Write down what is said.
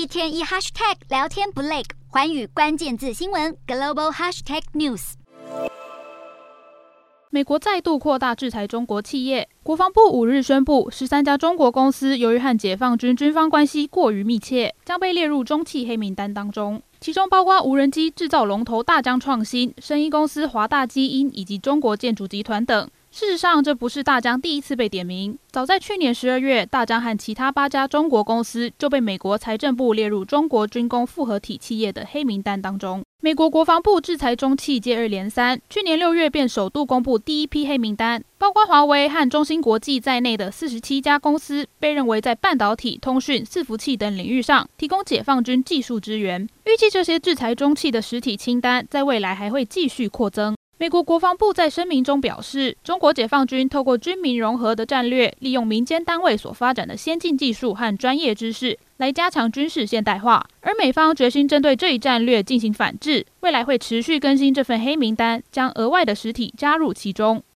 一天一 hashtag 聊天不累，寰宇关键字新闻 global hashtag news。美国再度扩大制裁中国企业，国防部五日宣布，十三家中国公司由于和解放军军方关系过于密切，将被列入中企黑名单当中，其中包括无人机制造龙头大疆创新、生医公司华大基因以及中国建筑集团等。事实上，这不是大疆第一次被点名。早在去年十二月，大疆和其他八家中国公司就被美国财政部列入中国军工复合体企业的黑名单当中。美国国防部制裁中企接二连三，去年六月便首度公布第一批黑名单，包括华为和中芯国际在内的四十七家公司，被认为在半导体、通讯、伺服器等领域上提供解放军技术支援。预计这些制裁中企的实体清单在未来还会继续扩增。美国国防部在声明中表示，中国解放军透过军民融合的战略，利用民间单位所发展的先进技术和专业知识，来加强军事现代化。而美方决心针对这一战略进行反制，未来会持续更新这份黑名单，将额外的实体加入其中。